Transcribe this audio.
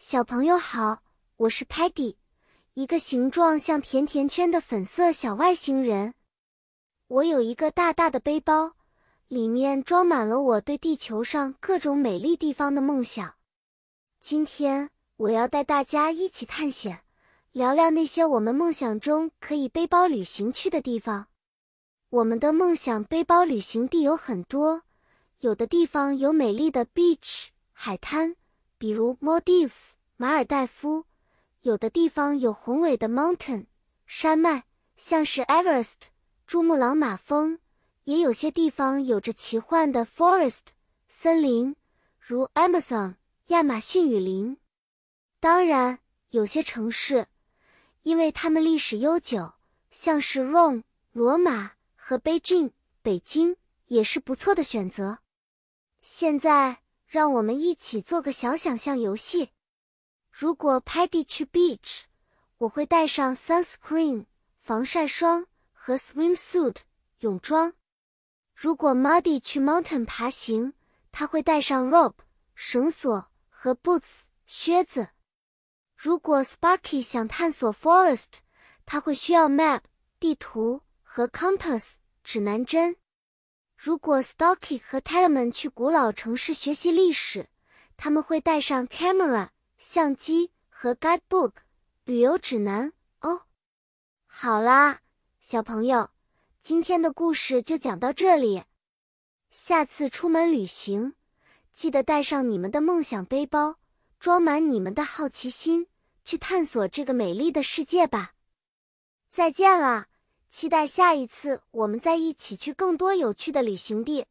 小朋友好，我是 Patty，一个形状像甜甜圈的粉色小外星人。我有一个大大的背包，里面装满了我对地球上各种美丽地方的梦想。今天我要带大家一起探险，聊聊那些我们梦想中可以背包旅行去的地方。我们的梦想背包旅行地有很多，有的地方有美丽的 beach 海滩。比如 Maldives 马尔代夫，有的地方有宏伟的 mountain 山脉，像是 Everest 珠穆朗玛峰；也有些地方有着奇幻的 forest 森林，如 Amazon 亚马逊雨林。当然，有些城市，因为它们历史悠久，像是 Rome 罗马和 Beijing 北京，也是不错的选择。现在。让我们一起做个小想象游戏。如果 Paddy 去 beach，我会带上 sunscreen 防晒霜和 swimsuit 泳装。如果 Muddy 去 mountain 爬行，他会带上 rope 绳索和 boots 靴子。如果 Sparky 想探索 forest，他会需要 map 地图和 compass 指南针。如果 Stocky 和 Talman 去古老城市学习历史，他们会带上 camera 相机和 guidebook 旅游指南哦。好啦，小朋友，今天的故事就讲到这里。下次出门旅行，记得带上你们的梦想背包，装满你们的好奇心，去探索这个美丽的世界吧。再见了。期待下一次，我们再一起去更多有趣的旅行地。